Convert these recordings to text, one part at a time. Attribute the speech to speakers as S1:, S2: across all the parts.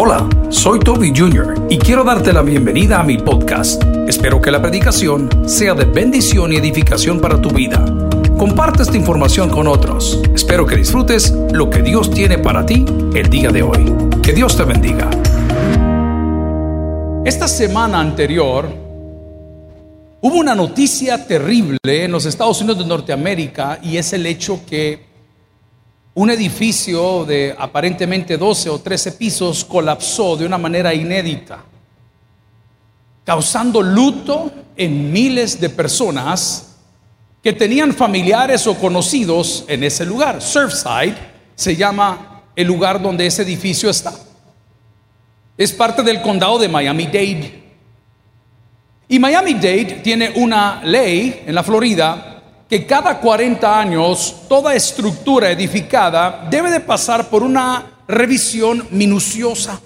S1: Hola, soy Toby Jr. y quiero darte la bienvenida a mi podcast. Espero que la predicación sea de bendición y edificación para tu vida. Comparte esta información con otros. Espero que disfrutes lo que Dios tiene para ti el día de hoy. Que Dios te bendiga. Esta semana anterior hubo una noticia terrible en los Estados Unidos de Norteamérica y es el hecho que un edificio de aparentemente 12 o 13 pisos colapsó de una manera inédita, causando luto en miles de personas que tenían familiares o conocidos en ese lugar. Surfside se llama el lugar donde ese edificio está. Es parte del condado de Miami-Dade. Y Miami-Dade tiene una ley en la Florida que cada 40 años toda estructura edificada debe de pasar por una revisión minuciosa.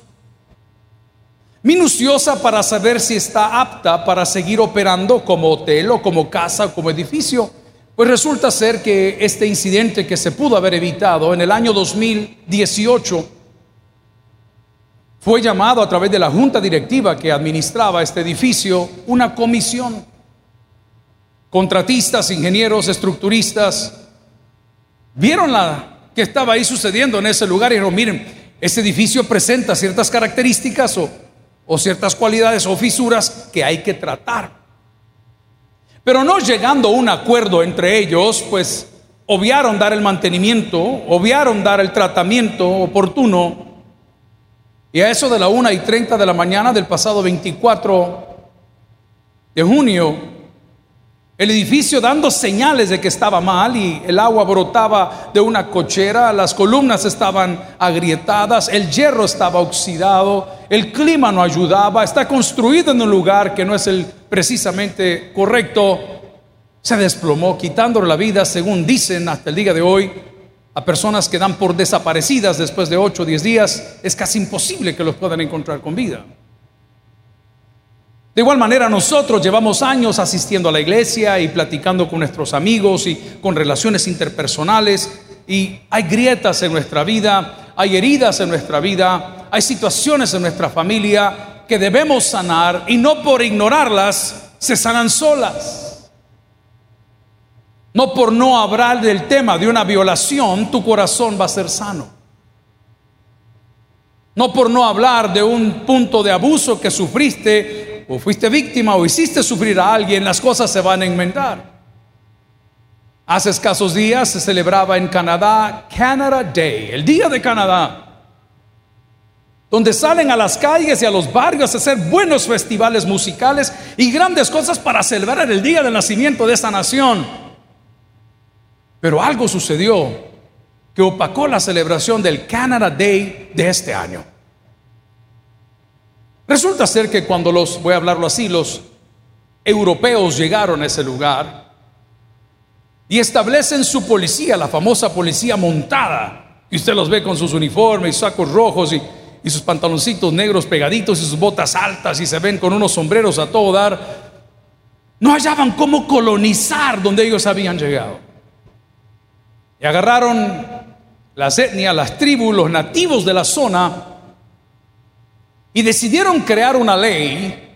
S1: Minuciosa para saber si está apta para seguir operando como hotel o como casa o como edificio. Pues resulta ser que este incidente que se pudo haber evitado en el año 2018 fue llamado a través de la junta directiva que administraba este edificio una comisión contratistas, ingenieros, estructuristas, vieron la que estaba ahí sucediendo en ese lugar y dijeron, miren, ese edificio presenta ciertas características o, ciertas cualidades o fisuras que hay que tratar. Pero no llegando a un acuerdo entre ellos, pues obviaron dar el mantenimiento, obviaron dar el tratamiento oportuno. Y a eso de la una y 30 de la mañana del pasado 24 de junio, el edificio dando señales de que estaba mal y el agua brotaba de una cochera, las columnas estaban agrietadas, el hierro estaba oxidado, el clima no ayudaba, está construido en un lugar que no es el precisamente correcto, se desplomó quitándole la vida, según dicen hasta el día de hoy, a personas que dan por desaparecidas después de 8 o 10 días, es casi imposible que los puedan encontrar con vida. De igual manera, nosotros llevamos años asistiendo a la iglesia y platicando con nuestros amigos y con relaciones interpersonales y hay grietas en nuestra vida, hay heridas en nuestra vida, hay situaciones en nuestra familia que debemos sanar y no por ignorarlas se sanan solas. No por no hablar del tema de una violación, tu corazón va a ser sano. No por no hablar de un punto de abuso que sufriste, o fuiste víctima o hiciste sufrir a alguien, las cosas se van a inventar. Hace escasos días se celebraba en Canadá Canada Day, el Día de Canadá, donde salen a las calles y a los barrios a hacer buenos festivales musicales y grandes cosas para celebrar el día del nacimiento de esta nación. Pero algo sucedió que opacó la celebración del Canada Day de este año. Resulta ser que cuando los, voy a hablarlo así, los europeos llegaron a ese lugar y establecen su policía, la famosa policía montada, y usted los ve con sus uniformes, sacos rojos y, y sus pantaloncitos negros pegaditos y sus botas altas y se ven con unos sombreros a todo dar, no hallaban cómo colonizar donde ellos habían llegado. Y agarraron las etnias, las tribus, los nativos de la zona y decidieron crear una ley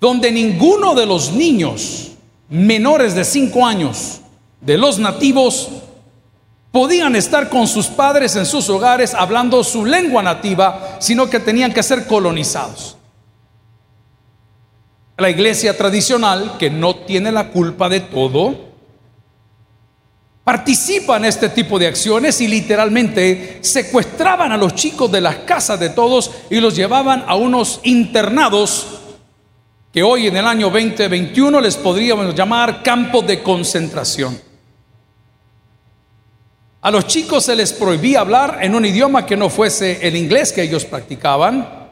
S1: donde ninguno de los niños menores de 5 años de los nativos podían estar con sus padres en sus hogares hablando su lengua nativa, sino que tenían que ser colonizados. La iglesia tradicional, que no tiene la culpa de todo, participan en este tipo de acciones y literalmente secuestraban a los chicos de las casas de todos y los llevaban a unos internados que hoy en el año 2021 les podríamos llamar campos de concentración. A los chicos se les prohibía hablar en un idioma que no fuese el inglés que ellos practicaban.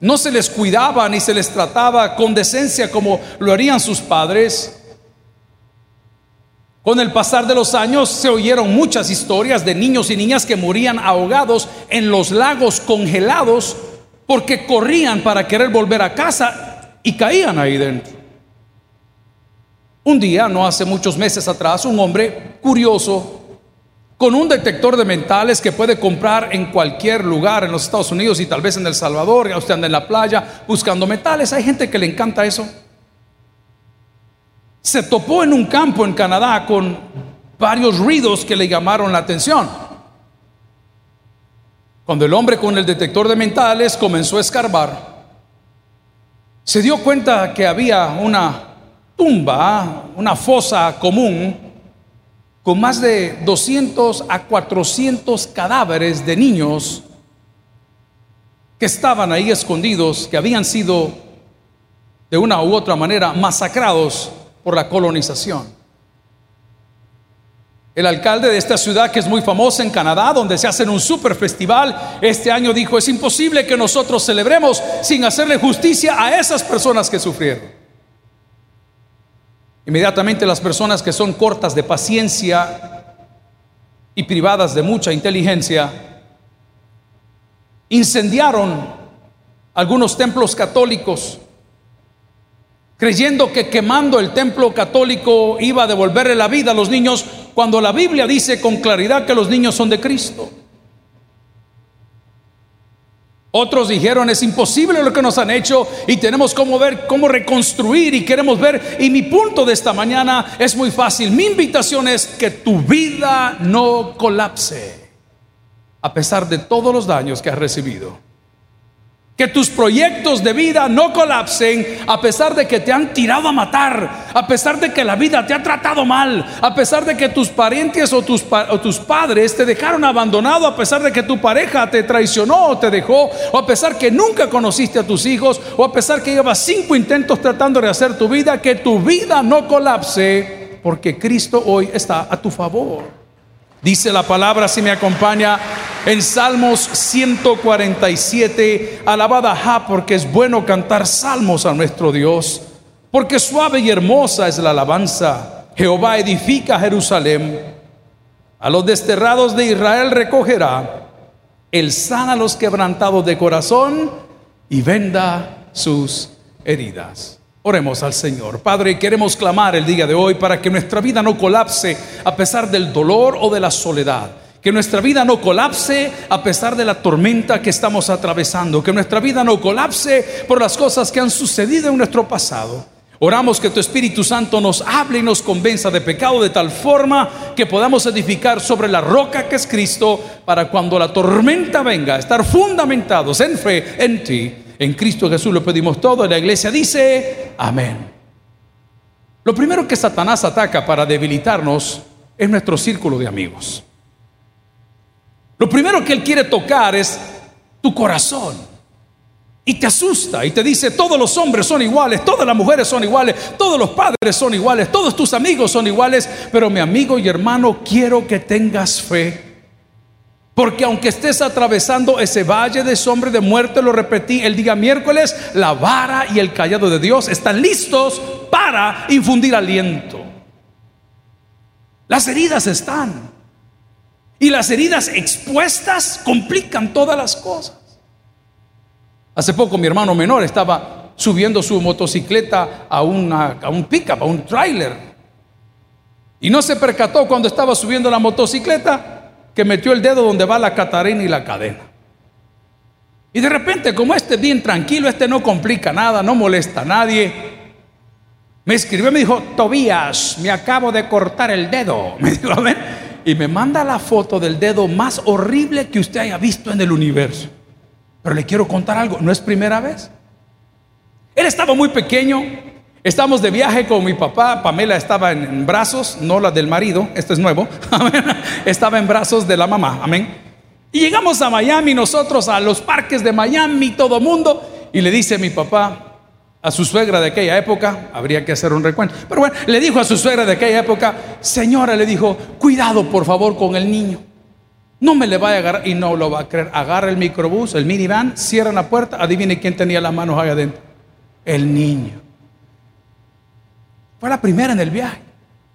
S1: No se les cuidaba ni se les trataba con decencia como lo harían sus padres. Con el pasar de los años se oyeron muchas historias de niños y niñas que morían ahogados en los lagos congelados porque corrían para querer volver a casa y caían ahí dentro. Un día, no hace muchos meses atrás, un hombre curioso con un detector de mentales que puede comprar en cualquier lugar en los Estados Unidos y tal vez en El Salvador, ya usted anda en la playa buscando metales, hay gente que le encanta eso. Se topó en un campo en Canadá con varios ruidos que le llamaron la atención. Cuando el hombre con el detector de mentales comenzó a escarbar, se dio cuenta que había una tumba, una fosa común con más de 200 a 400 cadáveres de niños que estaban ahí escondidos, que habían sido de una u otra manera masacrados por la colonización. El alcalde de esta ciudad, que es muy famosa en Canadá, donde se hacen un super festival, este año dijo, es imposible que nosotros celebremos sin hacerle justicia a esas personas que sufrieron. Inmediatamente las personas que son cortas de paciencia y privadas de mucha inteligencia incendiaron algunos templos católicos, creyendo que quemando el templo católico iba a devolverle la vida a los niños, cuando la Biblia dice con claridad que los niños son de Cristo. Otros dijeron, es imposible lo que nos han hecho y tenemos cómo ver, cómo reconstruir y queremos ver. Y mi punto de esta mañana es muy fácil. Mi invitación es que tu vida no colapse a pesar de todos los daños que has recibido. Que tus proyectos de vida no colapsen a pesar de que te han tirado a matar, a pesar de que la vida te ha tratado mal, a pesar de que tus parientes o tus, padres te dejaron abandonado, a pesar de que tu pareja te traicionó o te dejó, o a pesar que nunca conociste a tus hijos, o a pesar que llevas cinco intentos tratando de hacer tu vida, que tu vida no colapse, porque Cristo hoy está a tu favor. Dice la palabra, si me acompaña, en Salmos 147, alabada Ja, porque es bueno cantar salmos a nuestro Dios, porque suave y hermosa es la alabanza. Jehová edifica Jerusalén, a los desterrados de Israel recogerá, él sana a los quebrantados de corazón y venda sus heridas. Oremos al Señor. Padre, queremos clamar el día de hoy para que nuestra vida no colapse a pesar del dolor o de la soledad. Que nuestra vida no colapse a pesar de la tormenta que estamos atravesando. Que nuestra vida no colapse por las cosas que han sucedido en nuestro pasado. Oramos que tu Espíritu Santo nos hable y nos convenza de pecado de tal forma que podamos edificar sobre la roca que es Cristo para cuando la tormenta venga, estar fundamentados en fe en ti en Cristo Jesús lo pedimos todo la iglesia dice, amén. Lo primero que Satanás ataca para debilitarnos es nuestro círculo de amigos. Lo primero que él quiere tocar es tu corazón. Y te asusta y te dice, todos los hombres son iguales, todas las mujeres son iguales, todos los padres son iguales, todos tus amigos son iguales, pero mi amigo y hermano, quiero que tengas fe porque aunque estés atravesando ese valle de sombra de muerte, lo repetí el día miércoles, la vara y el callado de Dios están listos para infundir aliento. Las heridas están. Y las heridas expuestas complican todas las cosas. Hace poco mi hermano menor estaba subiendo su motocicleta a, una, a un pickup, a un trailer. Y no se percató cuando estaba subiendo la motocicleta que metió el dedo donde va la catarina y la cadena. Y de repente, como este bien tranquilo, este no complica nada, no molesta a nadie, me escribió y me dijo, Tobías, me acabo de cortar el dedo. Me dijo, a y me manda la foto del dedo más horrible que usted haya visto en el universo. Pero le quiero contar algo, no es primera vez. Él estaba muy pequeño, Estamos de viaje con mi papá, Pamela estaba en, brazos, no la del marido, esto es nuevo, estaba en brazos de la mamá, amén. Y llegamos a Miami, nosotros a los parques de Miami, todo mundo, y le dice mi papá a su suegra de aquella época, habría que hacer un recuento, pero bueno, le dijo a su suegra de aquella época, señora, le dijo, cuidado por favor con el niño. No me le vaya a agarrar y no lo va a creer. Agarra el microbús, el minivan, cierra la puerta, adivine quién tenía las manos ahí adentro. El niño. Fue la primera en el viaje.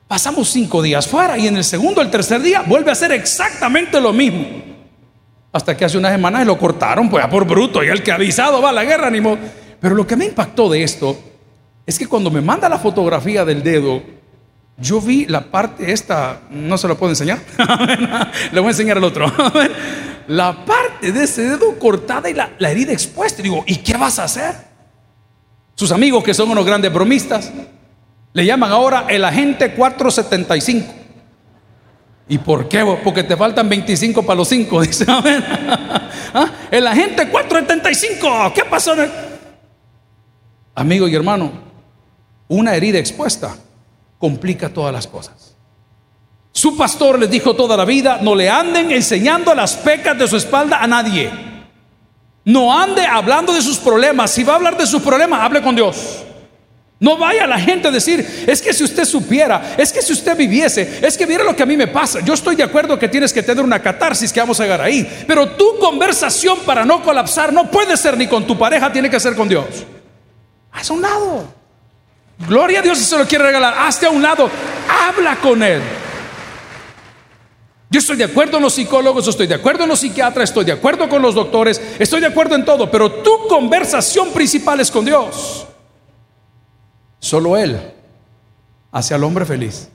S1: Pasamos cinco días fuera y en el segundo, el tercer día, vuelve a hacer exactamente lo mismo. Hasta que hace unas semanas lo cortaron, pues a por bruto, y el que avisado va a la guerra, ni modo. Pero lo que me impactó de esto es que cuando me manda la fotografía del dedo, Yo vi la parte esta, no se lo puedo enseñar. Le voy a enseñar al otro. la parte de ese dedo cortada y la, la herida expuesta. digo, ¿y qué vas a hacer? Sus amigos, que son unos grandes bromistas, le llaman ahora el agente 475. ¿Y por qué? Porque te faltan 25 para los 5, dice. ¿Ah? El agente 475, ¿qué pasó? Amigo y hermano, una herida expuesta complica todas las cosas. Su pastor les dijo toda la vida, no le anden enseñando las pecas de su espalda a nadie. No ande hablando de sus problemas. Si va a hablar de sus problemas, hable con Dios. No vaya la gente a decir, es que si usted supiera, es que si usted viviese, es que viera lo que a mí me pasa. Yo estoy de acuerdo que tienes que tener una catarsis que vamos a llegar ahí. Pero tu conversación para no colapsar no puede ser ni con tu pareja, tiene que ser con Dios. Haz a un lado. Gloria a Dios si se lo quiere regalar. Hazte a un lado. Habla con Él. Yo estoy de acuerdo en los psicólogos, estoy de acuerdo en los psiquiatras, estoy de acuerdo con los doctores, estoy de acuerdo en todo, pero tu conversación principal es con Dios. Solo Él hace al hombre feliz.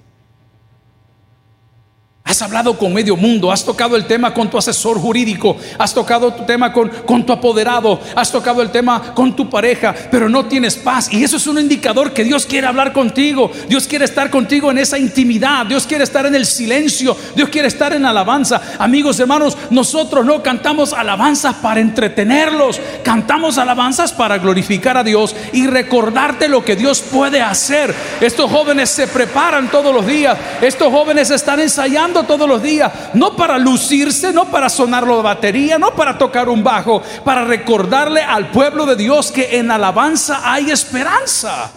S1: Has hablado con medio mundo, has tocado el tema con tu asesor jurídico, has tocado tu tema con, con, tu apoderado, has tocado el tema con tu pareja, pero no tienes paz. Y eso es un indicador que Dios quiere hablar contigo, Dios quiere estar contigo en esa intimidad, Dios quiere estar en el silencio, Dios quiere estar en alabanza. Amigos, hermanos, nosotros no cantamos alabanzas para entretenerlos, cantamos alabanzas para glorificar a Dios y recordarte lo que Dios puede hacer. Estos jóvenes se preparan todos los días, estos jóvenes están ensayando todos los días, no para lucirse, no para sonarlo de batería, no para tocar un bajo, para recordarle al pueblo de Dios que en alabanza hay esperanza.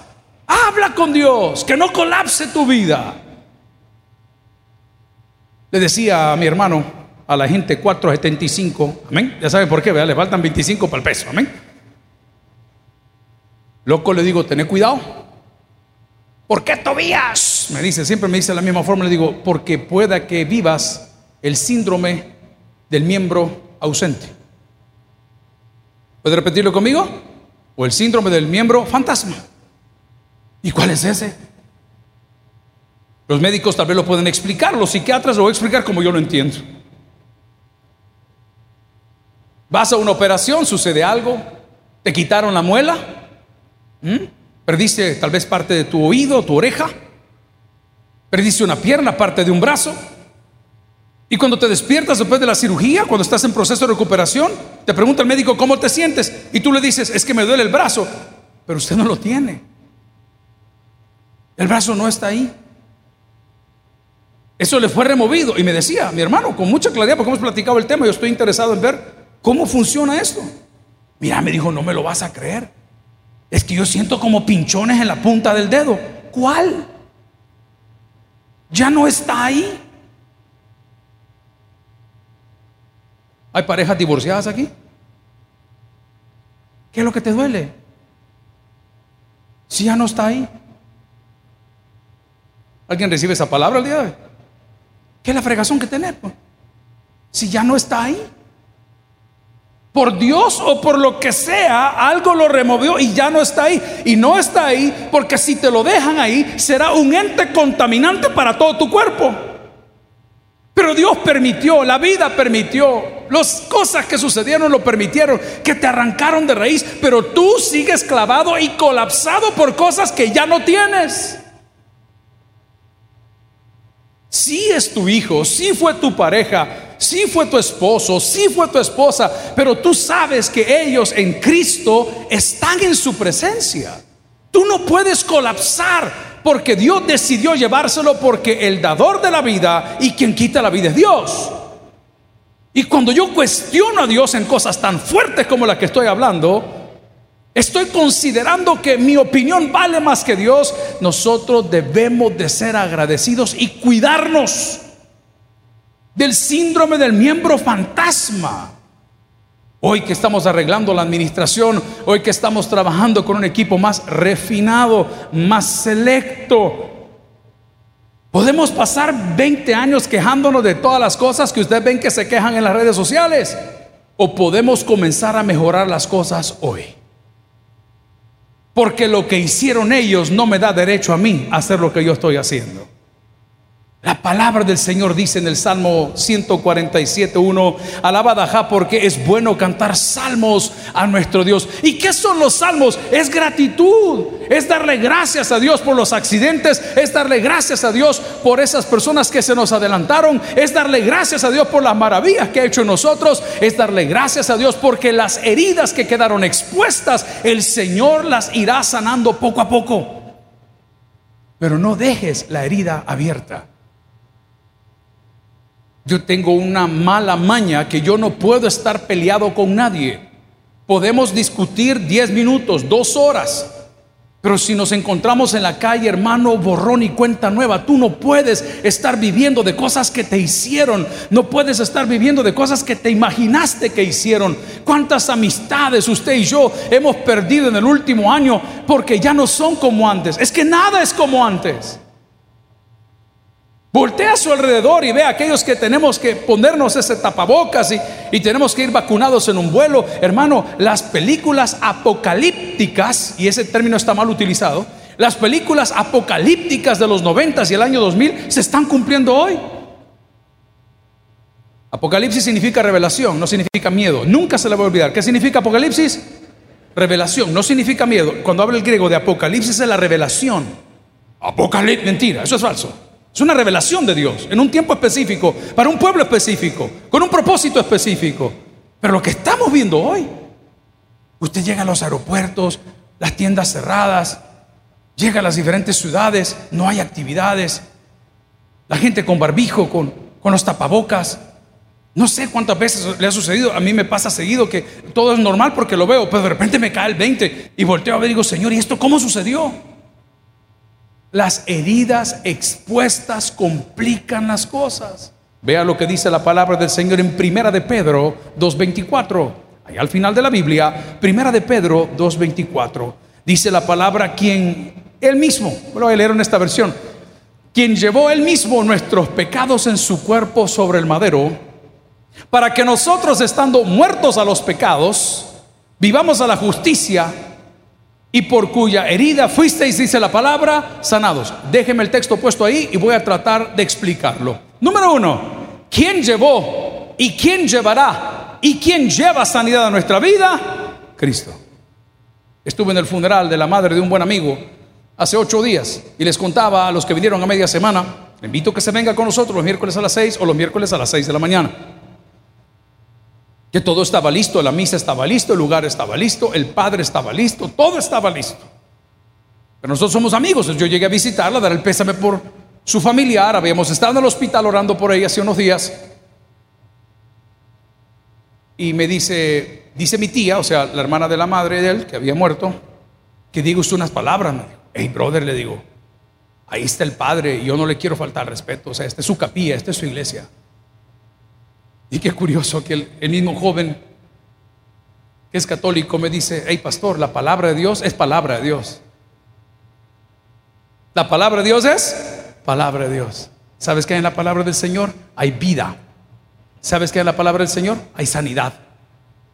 S1: Habla con Dios, que no colapse tu vida. Le decía a mi hermano, a la gente 475, amén. Ya saben por qué, le faltan 25 para el peso, amén. Loco le digo, tené cuidado ¿Por qué Tobías? Me dice, siempre me dice la misma forma, le digo, porque pueda que vivas el síndrome del miembro ausente. ¿Puede repetirlo conmigo? O el síndrome del miembro fantasma. ¿Y cuál es ese? Los médicos tal vez lo pueden explicar, los psiquiatras lo voy a explicar como yo lo entiendo. Vas a una operación, sucede algo, te quitaron la muela, Perdiste tal vez parte de tu oído, tu oreja. Perdiste una pierna, parte de un brazo. Y cuando te despiertas después de la cirugía, cuando estás en proceso de recuperación, te pregunta el médico cómo te sientes. Y tú le dices, es que me duele el brazo. Pero usted no lo tiene. El brazo no está ahí. Eso le fue removido. Y me decía, mi hermano, con mucha claridad, porque hemos platicado el tema, yo estoy interesado en ver cómo funciona esto. Mira, me dijo, no me lo vas a creer. Es que yo siento como pinchones en la punta del dedo. ¿Cuál? Ya no está ahí. ¿Hay parejas divorciadas aquí? ¿Qué es lo que te duele? Si ya no está ahí. ¿Alguien recibe esa palabra el día de hoy? ¿Qué es la fregazón que tener? Si ya no está ahí por Dios o por lo que sea, algo lo removió y ya no está ahí. Y no está ahí porque si te lo dejan ahí, será un ente contaminante para todo tu cuerpo. Pero Dios permitió, la vida permitió, las cosas que sucedieron lo permitieron, que te arrancaron de raíz, pero tú sigues clavado y colapsado por cosas que ya no tienes. Si es tu hijo, si fue tu pareja, sí fue tu esposo, sí fue tu esposa, pero tú sabes que ellos en Cristo están en su presencia. Tú no puedes colapsar porque Dios decidió llevárselo porque el dador de la vida y quien quita la vida es Dios. Y cuando yo cuestiono a Dios en cosas tan fuertes como las que estoy hablando, estoy considerando que mi opinión vale más que Dios, nosotros debemos de ser agradecidos y cuidarnos del síndrome del miembro fantasma. Hoy que estamos arreglando la administración, hoy que estamos trabajando con un equipo más refinado, más selecto, podemos pasar 20 años quejándonos de todas las cosas que ustedes ven que se quejan en las redes sociales, o podemos comenzar a mejorar las cosas hoy. Porque lo que hicieron ellos no me da derecho a mí a hacer lo que yo estoy haciendo. La palabra del Señor dice en el Salmo 147, 1, alaba porque es bueno cantar salmos a nuestro Dios. ¿Y qué son los salmos? Es gratitud, es darle gracias a Dios por los accidentes, es darle gracias a Dios por esas personas que se nos adelantaron, es darle gracias a Dios por las maravillas que ha hecho en nosotros, es darle gracias a Dios porque las heridas que quedaron expuestas, el Señor las irá sanando poco a poco. Pero no dejes la herida abierta. Yo tengo una mala maña que yo no puedo estar peleado con nadie. Podemos discutir 10 minutos, dos horas, pero si nos encontramos en la calle, hermano, borrón y cuenta nueva, tú no puedes estar viviendo de cosas que te hicieron, no puedes estar viviendo de cosas que te imaginaste que hicieron. ¿Cuántas amistades usted y yo hemos perdido en el último año porque ya no son como antes? Es que nada es como antes. Voltea a su alrededor y ve a aquellos que tenemos que ponernos ese tapabocas y, y, tenemos que ir vacunados en un vuelo. Hermano, las películas apocalípticas, y ese término está mal utilizado, las películas apocalípticas de los 90 y el año 2000 se están cumpliendo hoy. Apocalipsis significa revelación, no significa miedo. Nunca se le va a olvidar. ¿Qué significa Apocalipsis? Revelación, no significa miedo. Cuando habla el griego de Apocalipsis es la revelación. Apocalipsis, mentira, eso es falso. Es una revelación de Dios en un tiempo específico, para un pueblo específico, con un propósito específico. Pero lo que estamos viendo hoy, usted llega a los aeropuertos, las tiendas cerradas, llega a las diferentes ciudades, no hay actividades, la gente con barbijo, con, con los tapabocas. No sé cuántas veces le ha sucedido, a mí me pasa seguido que todo es normal porque lo veo, pero de repente me cae el 20 y volteo a ver y digo, Señor, ¿y esto cómo sucedió? Las heridas expuestas complican las cosas. Vea lo que dice la palabra del Señor en Primera de Pedro 2.24. Ahí al final de la Biblia, Primera de Pedro 2.24. Dice la palabra quien él mismo, lo voy a leer en esta versión, quien llevó él mismo nuestros pecados en su cuerpo sobre el madero, para que nosotros estando muertos a los pecados, vivamos a la justicia y por cuya herida fuisteis, dice la palabra, sanados. Déjeme el texto puesto ahí y voy a tratar de explicarlo. Número uno, ¿quién llevó y quién llevará y quién lleva sanidad a nuestra vida? Cristo. Estuve en el funeral de la madre de un buen amigo hace ocho días y les contaba a los que vinieron a media semana, invito a que se venga con nosotros los miércoles a las seis o los miércoles a las seis de la mañana que todo estaba listo, la misa estaba listo, el lugar estaba listo, el padre estaba listo, todo estaba listo. Pero nosotros somos amigos, yo llegué a visitarla, a dar el pésame por su familiar, habíamos estado en el hospital orando por ella hace unos días. Y me dice, dice mi tía, o sea, la hermana de la madre de él, que había muerto, que diga usted unas palabras. Me dijo, hey, brother, le digo, ahí está el padre, yo no le quiero faltar respeto, o sea, esta es su capilla, esta es su iglesia. Y qué curioso que el, mismo joven que es católico me dice, hey pastor, la palabra de Dios es palabra de Dios. La palabra de Dios es palabra de Dios. ¿Sabes hay en la palabra del Señor? Hay vida. ¿Sabes hay en la palabra del Señor? Hay sanidad.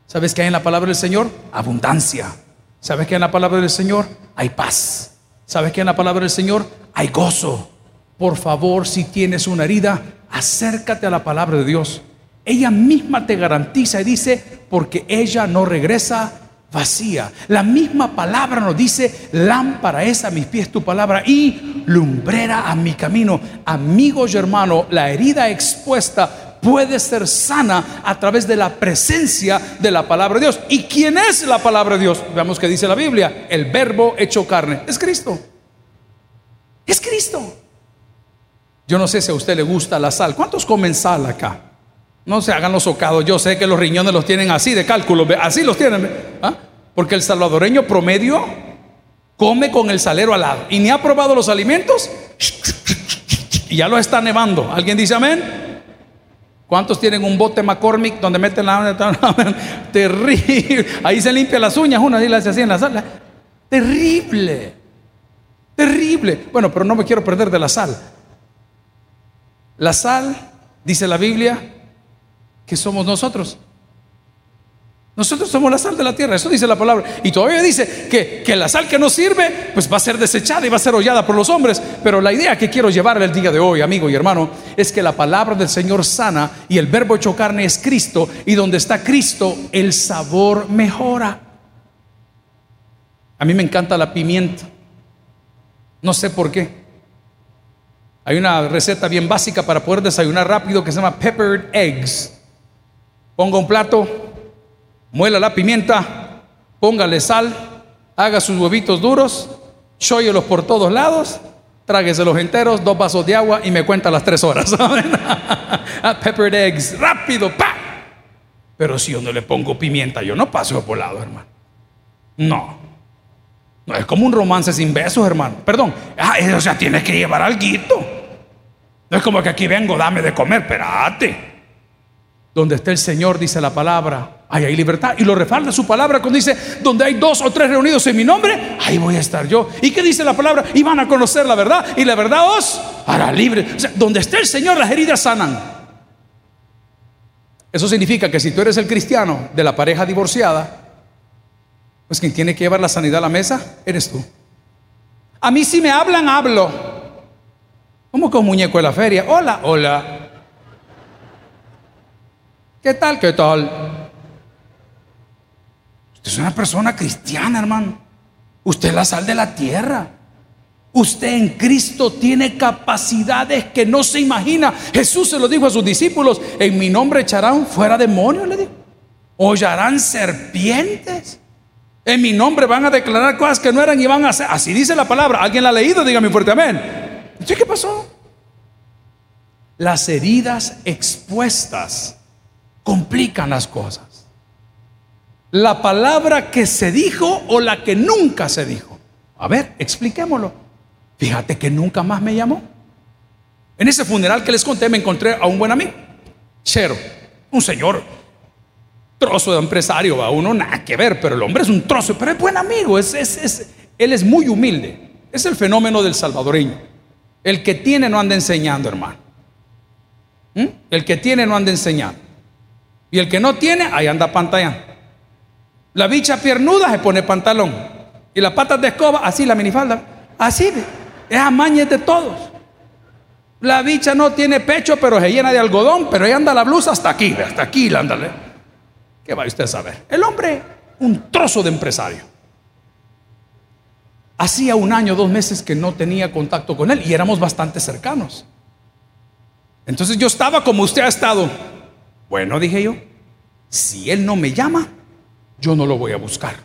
S1: ¿Sabes qué hay en la palabra del Señor? Abundancia. ¿Sabes hay en la palabra del Señor? Hay paz. ¿Sabes hay en la palabra del Señor? Hay gozo. Por favor, si tienes una herida, acércate a la palabra de Dios. Ella misma te garantiza y dice, porque ella no regresa vacía. La misma palabra nos dice, lámpara es a mis pies tu palabra y lumbrera a mi camino. Amigos y hermanos, la herida expuesta puede ser sana a través de la presencia de la palabra de Dios. ¿Y quién es la palabra de Dios? Veamos que dice la Biblia, el verbo hecho carne. Es Cristo. Es Cristo. Yo no sé si a usted le gusta la sal. ¿Cuántos comen sal acá? No se hagan los socados. Yo sé que los riñones los tienen así de cálculo. Así los tienen. ¿ah? Porque el salvadoreño promedio come con el salero al lado. Y ni ha probado los alimentos. Y ya lo está nevando. ¿Alguien dice amén? ¿Cuántos tienen un bote McCormick donde meten la terrible? Ahí se limpia las uñas, uno así las hace así en la sala. Terrible. Terrible. Bueno, pero no me quiero perder de la sal. La sal, dice la Biblia, que somos nosotros. Nosotros somos la sal de la tierra, eso dice la palabra. Y todavía dice que, que, la sal que no sirve, pues va a ser desechada y va a ser hollada por los hombres. Pero la idea que quiero llevar el día de hoy, amigo y hermano, es que la palabra del Señor sana y el verbo hecho carne es Cristo. Y donde está Cristo, el sabor mejora. A mí me encanta la pimienta. No sé por qué. Hay una receta bien básica para poder desayunar rápido que se llama peppered eggs. Ponga un plato, muela la pimienta, póngale sal, haga sus huevitos duros, chóyelos por todos lados, trágueselos enteros, dos vasos de agua y me cuenta las tres horas. Peppered eggs, rápido, pa. Pero si yo no le pongo pimienta, yo no paso por lado, hermano. No. No es como un romance sin besos, hermano. Perdón. Ah, o sea, tienes que llevar algo. No es como que aquí vengo, dame de comer, espérate. Donde está el Señor, dice la palabra, ahí hay libertad. Y lo refalda su palabra cuando dice, donde hay dos o tres reunidos en mi nombre, ahí voy a estar yo. ¿Y qué dice la palabra? Y van a conocer la verdad y la verdad os hará libre. O sea, donde esté el Señor, las heridas sanan. Eso significa que si tú eres el cristiano de la pareja divorciada, pues quien tiene que llevar la sanidad a la mesa, eres tú. A mí si me hablan, hablo. Como con muñeco de la feria. Hola, hola. ¿Qué tal? ¿Qué tal? Usted es una persona cristiana, hermano. Usted es la sal de la tierra. Usted en Cristo tiene capacidades que no se imagina. Jesús se lo dijo a sus discípulos, en mi nombre echarán fuera demonios, le dijo. Hollarán serpientes. En mi nombre van a declarar cosas que no eran y van a hacer. Así dice la palabra. ¿Alguien la ha leído? Dígame fuerte amén. qué pasó? Las heridas expuestas complican las cosas. La palabra que se dijo o la que nunca se dijo. A ver, expliquémoslo. Fíjate que nunca más me llamó. En ese funeral que les conté me encontré a un buen amigo, Chero, un señor trozo de empresario, va uno nada que ver, pero el hombre es un trozo, pero es buen amigo, es, es, él es muy humilde. Es el fenómeno del salvadoreño. El que tiene no anda enseñando, hermano. ¿Mm? El que tiene no anda enseñando. Y el que no tiene, ahí anda pantalla. La bicha piernuda se pone pantalón. Y las patas de escoba, así la minifalda. Así, es amañez de todos. La bicha no tiene pecho, pero se llena de algodón, pero ahí anda la blusa hasta aquí, hasta aquí, ándale. ¿Qué va usted a saber? El hombre, un trozo de empresario. Hacía un año, dos meses que no tenía contacto con él y éramos bastante cercanos. Entonces yo estaba como usted ha estado bueno, dije yo, si él no me llama, yo no lo voy a buscar.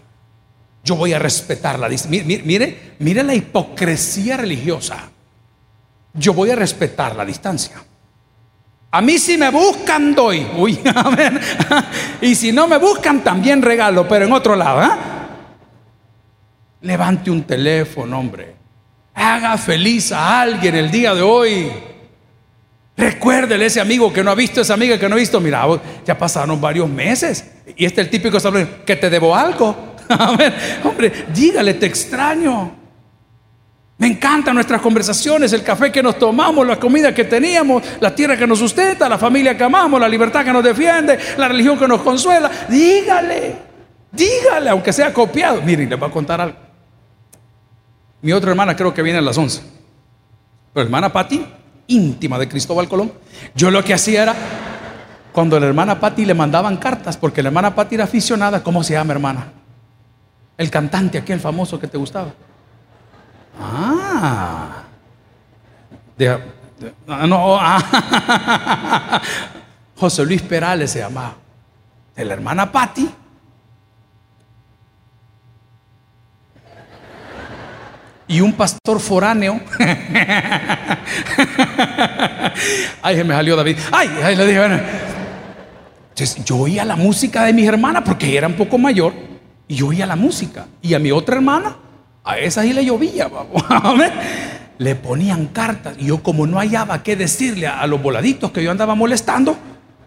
S1: Yo voy a respetar la distancia. Mire, mire, la hipocresía religiosa. Yo voy a respetar la distancia. A mí si me buscan doy. Uy, ver y si no me buscan también regalo, pero en otro lado. ¿eh? Levante un teléfono, hombre. Haga feliz a alguien el día de hoy. Recuérdele ese amigo que no ha visto, esa amiga que no ha visto. Mira, ya pasaron varios meses. Y este es el típico que te debo algo. A ver, hombre, dígale, te extraño. Me encantan nuestras conversaciones, el café que nos tomamos, la comida que teníamos, la tierra que nos sustenta, la familia que amamos, la libertad que nos defiende, la religión que nos consuela. Dígale, dígale, aunque sea copiado. Miren, les voy a contar algo. Mi otra hermana creo que viene a las 11. Pero hermana Patti íntima de Cristóbal Colón. Yo lo que hacía era, cuando la hermana Patti le mandaban cartas, porque la hermana Patti era aficionada, ¿cómo se llama hermana? El cantante aquel famoso que te gustaba. Ah. no, ah. José Luis Perales se llamaba. De la hermana Patti y un pastor foráneo. ay, se me salió David. Ay, ay le dije, bueno. Entonces, yo oía la música de mis hermanas porque era un poco mayor y yo oía la música. Y a mi otra hermana, a esa sí le llovía, le ponían cartas y yo como no hallaba qué decirle a, los voladitos que yo andaba molestando,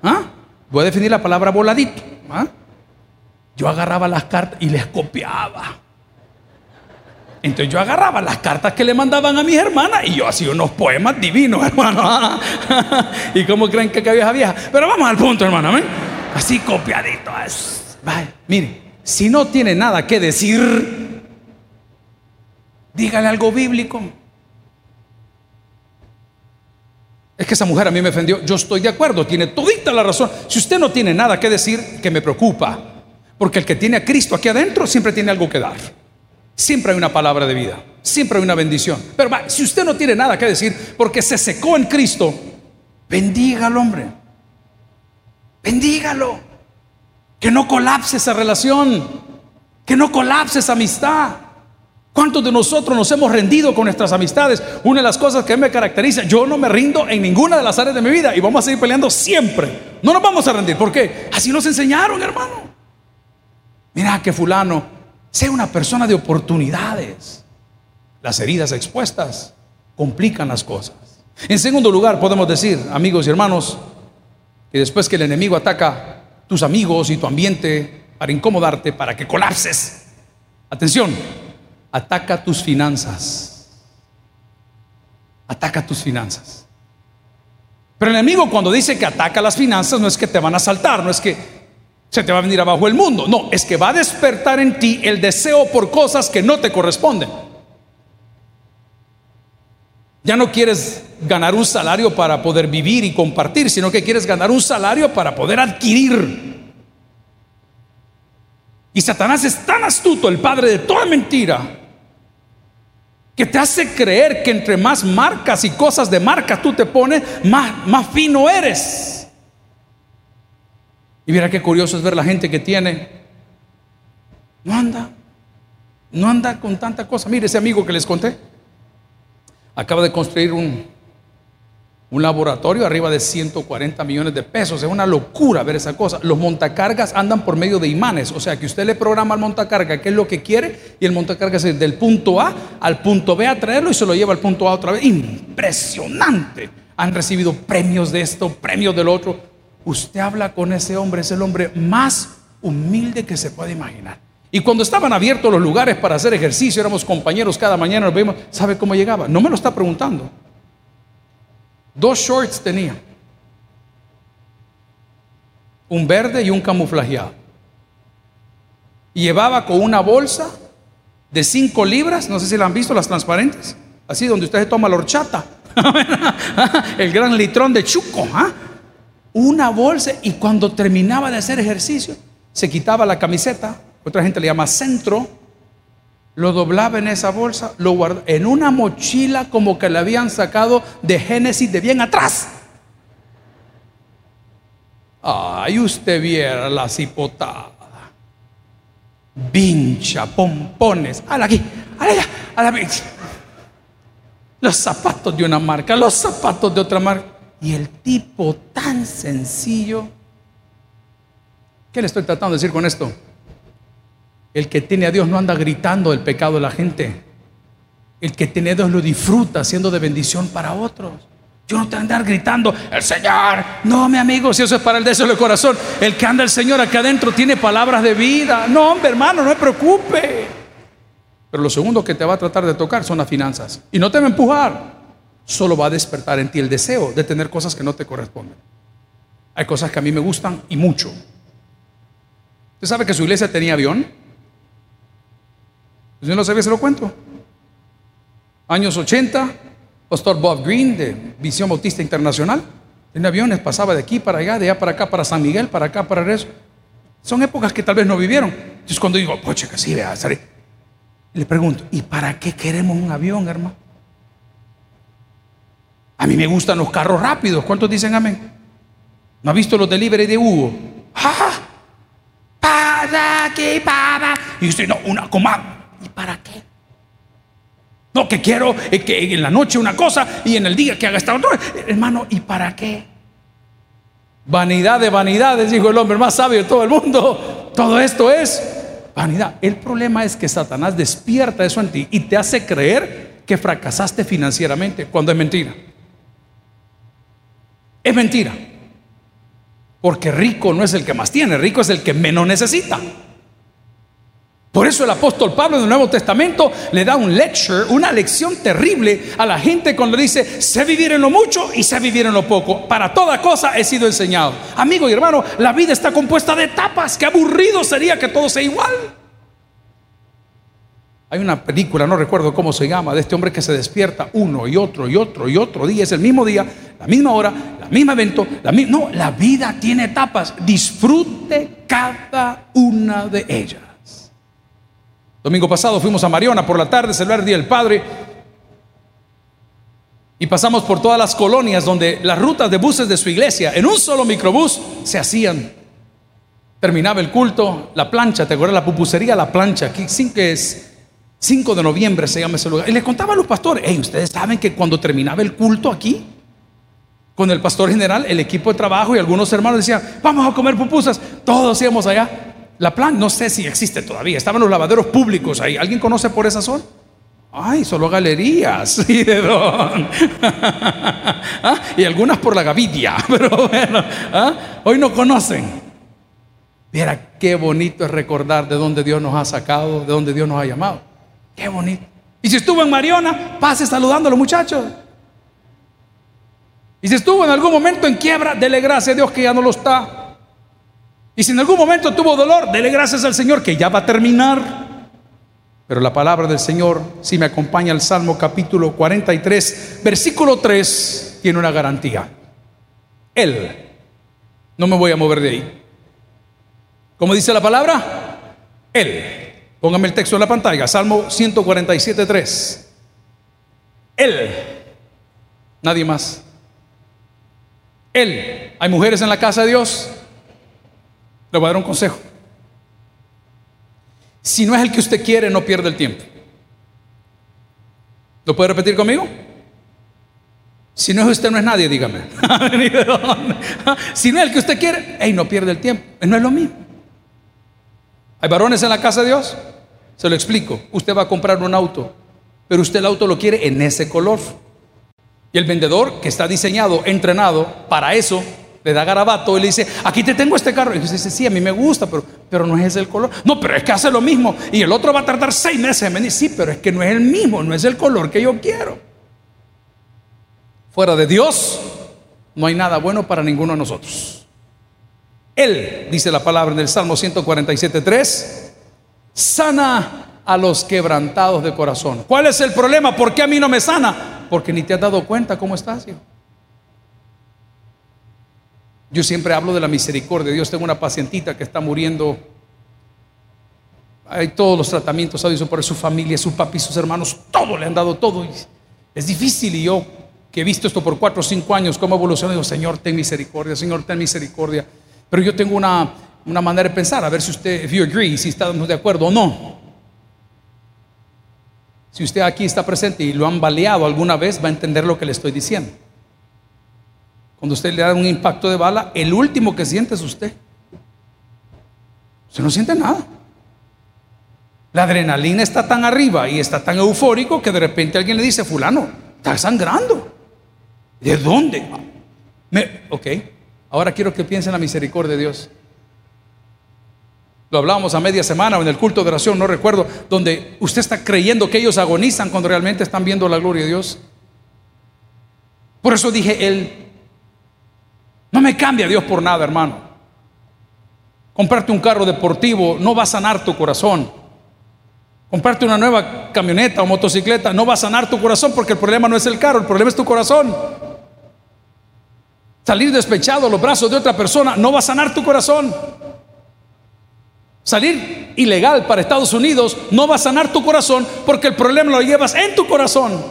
S1: ¿ah? voy a definir la palabra voladito, ¿ah? yo agarraba las cartas y les copiaba. Entonces yo agarraba las cartas que le mandaban a mis hermanas y yo hacía unos poemas divinos, hermano. ¿Y cómo creen que cabía vieja? Pero vamos al punto, hermano. Así copiadito. Vaya, mire, si no tiene nada que decir, dígale algo bíblico. Es que esa mujer a mí me ofendió. Yo estoy de acuerdo, tiene todita la razón. Si usted no tiene nada que decir, que me preocupa. Porque el que tiene a Cristo aquí adentro siempre tiene algo que dar. Siempre hay una palabra de vida. Siempre hay una bendición. Pero si usted no tiene nada que decir porque se secó en Cristo, bendígalo, hombre. Bendígalo. Que no colapse esa relación. Que no colapse esa amistad. ¿Cuántos de nosotros nos hemos rendido con nuestras amistades? Una de las cosas que me caracteriza, yo no me rindo en ninguna de las áreas de mi vida y vamos a seguir peleando siempre. No nos vamos a rendir. ¿Por qué? Así nos enseñaron, hermano. Mira que fulano sea una persona de oportunidades. Las heridas expuestas complican las cosas. En segundo lugar, podemos decir, amigos y hermanos, que después que el enemigo ataca tus amigos y tu ambiente para incomodarte, para que colapses, atención, ataca tus finanzas. Ataca tus finanzas. Pero el enemigo cuando dice que ataca las finanzas no es que te van a saltar, no es que se te va a venir abajo el mundo, no, es que va a despertar en ti el deseo por cosas que no te corresponden. Ya no quieres ganar un salario para poder vivir y compartir, sino que quieres ganar un salario para poder adquirir. Y Satanás es tan astuto, el padre de toda mentira, que te hace creer que entre más marcas y cosas de marca tú te pones, más, más fino eres. Y mira qué curioso es ver la gente que tiene, no anda, no anda con tanta cosa. Mire ese amigo que les conté, acaba de construir un, un laboratorio arriba de 140 millones de pesos. Es una locura ver esa cosa. Los montacargas andan por medio de imanes. O sea que usted le programa al montacarga qué es lo que quiere y el montacarga es del punto A al punto B a traerlo y se lo lleva al punto A otra vez. Impresionante. Han recibido premios de esto, premios del otro. Usted habla con ese hombre, es el hombre más humilde que se puede imaginar. Y cuando estaban abiertos los lugares para hacer ejercicio, éramos compañeros cada mañana, nos vemos, ¿sabe cómo llegaba? No me lo está preguntando. Dos shorts tenía. Un verde y un camuflajeado. Llevaba con una bolsa de 5 libras, no sé si la han visto, las transparentes, así donde usted se toma la horchata, el gran litrón de chuco, ¿ah? Una bolsa y cuando terminaba de hacer ejercicio, se quitaba la camiseta, otra gente le llama centro, lo doblaba en esa bolsa, lo guardaba en una mochila como que le habían sacado de Génesis de bien atrás. Ay, usted viera la cipotada. Vincha, pompones, a la aquí, a la, a la Los zapatos de una marca, los zapatos de otra marca. Y el tipo tan sencillo. ¿Qué le estoy tratando de decir con esto? El que tiene a Dios no anda gritando el pecado de la gente. El que tiene a Dios lo disfruta siendo de bendición para otros. Yo no te andar gritando, el Señor. No, mi amigo, si eso es para el deseo del corazón. El que anda el Señor acá adentro tiene palabras de vida. No, hombre, hermano, no me preocupe. Pero lo segundo que te va a tratar de tocar son las finanzas. Y no te va a empujar. Solo va a despertar en ti el deseo de tener cosas que no te corresponden. Hay cosas que a mí me gustan y mucho. ¿Usted sabe que su iglesia tenía avión? ¿Usted no sabía? Se lo cuento. Años 80, Pastor Bob Green de Visión Bautista Internacional. En aviones pasaba de aquí para allá, de allá para acá, para San Miguel, para acá, para eso. Son épocas que tal vez no vivieron. Entonces cuando digo, poche, que sí, vea, le pregunto, ¿y para qué queremos un avión, hermano? A mí me gustan los carros rápidos. ¿Cuántos dicen amén? ¿No ha visto los delivery de Hugo? ¡Ah! ¿Para qué? Para. Y usted, no, una coma. ¿Y para qué? No, que quiero eh, que en la noche una cosa y en el día que haga esta otra. Hermano, ¿y para qué? Vanidad de vanidades, dijo el hombre más sabio de todo el mundo. Todo esto es vanidad. El problema es que Satanás despierta eso en ti y te hace creer que fracasaste financieramente cuando es mentira. Es mentira. Porque rico no es el que más tiene, rico es el que menos necesita. Por eso el apóstol Pablo en el Nuevo Testamento le da un lecture, una lección terrible a la gente cuando dice, sé vivir en lo mucho y sé vivir en lo poco. Para toda cosa he sido enseñado. Amigo y hermano, la vida está compuesta de etapas. Qué aburrido sería que todo sea igual. Hay una película, no recuerdo cómo se llama, de este hombre que se despierta uno y otro y otro y otro día. Es el mismo día, la misma hora, misma evento. La no, la vida tiene etapas. Disfrute cada una de ellas. Domingo pasado fuimos a Mariona por la tarde, celebrar el Día del Padre. Y pasamos por todas las colonias donde las rutas de buses de su iglesia, en un solo microbús, se hacían. Terminaba el culto, la plancha, ¿te acuerdas? La pupusería, la plancha, aquí que es 5 de noviembre se llama ese lugar. Y le contaba a los pastores, hey, ustedes saben que cuando terminaba el culto aquí, con el pastor general, el equipo de trabajo y algunos hermanos decían, vamos a comer pupusas, todos íbamos allá. La plan, no sé si existe todavía, estaban los lavaderos públicos ahí. ¿Alguien conoce por esa zona? Ay, solo galerías. ¿Y de dónde? ¿Ah? Y algunas por la Gavidia, pero bueno, ¿ah? hoy no conocen. Mira qué bonito es recordar de dónde Dios nos ha sacado, de dónde Dios nos ha llamado. Qué bonito. Y si estuvo en Mariona, pase saludando a los muchachos. Y si estuvo en algún momento en quiebra, dele gracias a Dios que ya no lo está. Y si en algún momento tuvo dolor, dele gracias al Señor que ya va a terminar. Pero la palabra del Señor, si me acompaña el Salmo capítulo 43, versículo 3, tiene una garantía. Él, no me voy a mover de ahí. ¿Cómo dice la palabra? Él Póngame el texto en la pantalla, Salmo 147.3. Él, nadie más. Él, hay mujeres en la casa de Dios. Le voy a dar un consejo. Si no es el que usted quiere, no pierde el tiempo. ¿Lo puede repetir conmigo? Si no es usted, no es nadie, dígame. si no es el que usted quiere, hey, no pierde el tiempo. No es lo mismo. ¿Hay varones en la casa de Dios? Se lo explico. Usted va a comprar un auto, pero usted el auto lo quiere en ese color. Y el vendedor que está diseñado, entrenado para eso, le da garabato y le dice, aquí te tengo este carro. Y dice, sí, a mí me gusta, pero, pero no es ese el color. No, pero es que hace lo mismo. Y el otro va a tardar seis meses en venir. Sí, pero es que no es el mismo, no es el color que yo quiero. Fuera de Dios, no hay nada bueno para ninguno de nosotros. Él, dice la palabra en el Salmo 147.3, sana a los quebrantados de corazón. ¿Cuál es el problema? ¿Por qué a mí no me sana? Porque ni te has dado cuenta cómo estás. Yo siempre hablo de la misericordia Dios. Tengo una pacientita que está muriendo. Hay todos los tratamientos, ha por su familia, su papi, sus hermanos, todo le han dado todo. es difícil y yo que he visto esto por cuatro o cinco años, cómo evoluciona, digo, Señor, ten misericordia, Señor, ten misericordia. Pero yo tengo una, manera de pensar, a ver si usted, if you agree, si estamos de acuerdo o no. Si usted aquí está presente y lo han baleado alguna vez, va a entender lo que le estoy diciendo. Cuando usted le da un impacto de bala, el último que siente es usted. Usted no siente nada. La adrenalina está tan arriba y está tan eufórico que de repente alguien le dice, fulano, está sangrando. ¿De dónde? Me, ok. Ahora quiero que piensen en la misericordia de Dios. Lo hablábamos a media semana o en el culto de oración, no recuerdo, donde usted está creyendo que ellos agonizan cuando realmente están viendo la gloria de Dios. Por eso dije, Él no me cambia Dios por nada, hermano. Comprarte un carro deportivo no va a sanar tu corazón. Comprarte una nueva camioneta o motocicleta no va a sanar tu corazón porque el problema no es el carro, el problema es tu corazón. Salir despechado a los brazos de otra persona no va a sanar tu corazón. Salir ilegal para Estados Unidos no va a sanar tu corazón porque el problema lo llevas en tu corazón.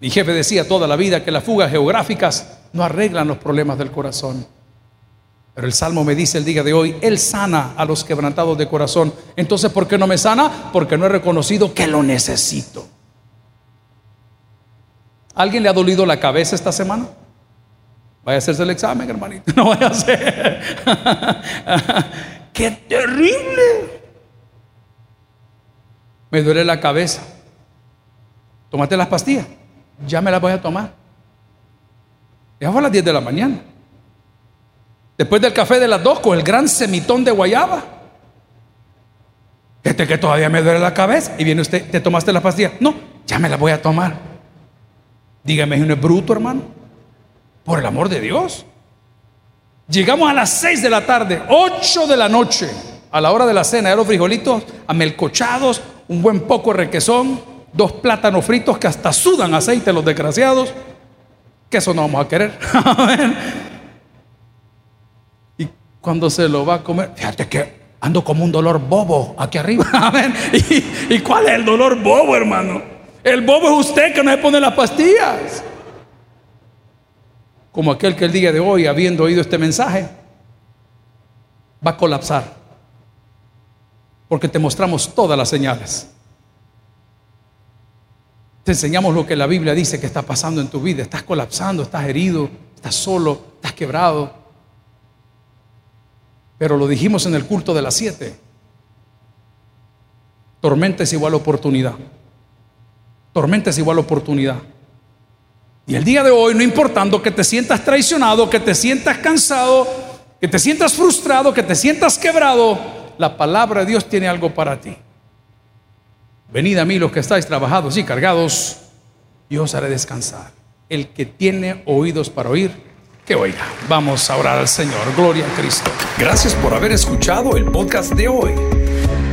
S1: Mi jefe decía toda la vida que las fugas geográficas no arreglan los problemas del corazón. Pero el Salmo me dice el día de hoy, Él sana a los quebrantados de corazón. Entonces, ¿por qué no me sana? Porque no he reconocido que lo necesito. ¿Alguien le ha dolido la cabeza esta semana? Vaya a hacerse el examen, hermanito. No vaya a hacer. ¡Qué terrible! Me duele la cabeza. Tómate las pastillas. Ya me las voy a tomar. Ya fue a las 10 de la mañana. Después del café de las 2 con el gran semitón de guayaba. Este que todavía me duele la cabeza. Y viene usted, ¿te tomaste la pastilla? No, ya me la voy a tomar. Dígame, ¿es un bruto, hermano? Por el amor de Dios. Llegamos a las 6 de la tarde, 8 de la noche, a la hora de la cena, de los frijolitos amelcochados, un buen poco requesón, dos plátanos fritos que hasta sudan aceite los desgraciados, que eso no vamos a querer. y cuando se lo va a comer, fíjate que ando como un dolor bobo aquí arriba. ¿Y, ¿Y cuál es el dolor bobo, hermano? El bobo es usted que no se pone las pastillas. Como aquel que el día de hoy, habiendo oído este mensaje, va a colapsar. Porque te mostramos todas las señales. Te enseñamos lo que la Biblia dice que está pasando en tu vida. Estás colapsando, estás herido, estás solo, estás quebrado. Pero lo dijimos en el culto de las siete. Tormenta es igual oportunidad. Tormenta es igual oportunidad. Y el día de hoy, no importando que te sientas traicionado, que te sientas cansado, que te sientas frustrado, que te sientas quebrado, la palabra de Dios tiene algo para ti. Venid a mí los que estáis trabajados y cargados, y os haré descansar. El que tiene oídos para oír, que oiga. Vamos a orar al Señor. Gloria a Cristo.
S2: Gracias por haber escuchado el podcast de hoy.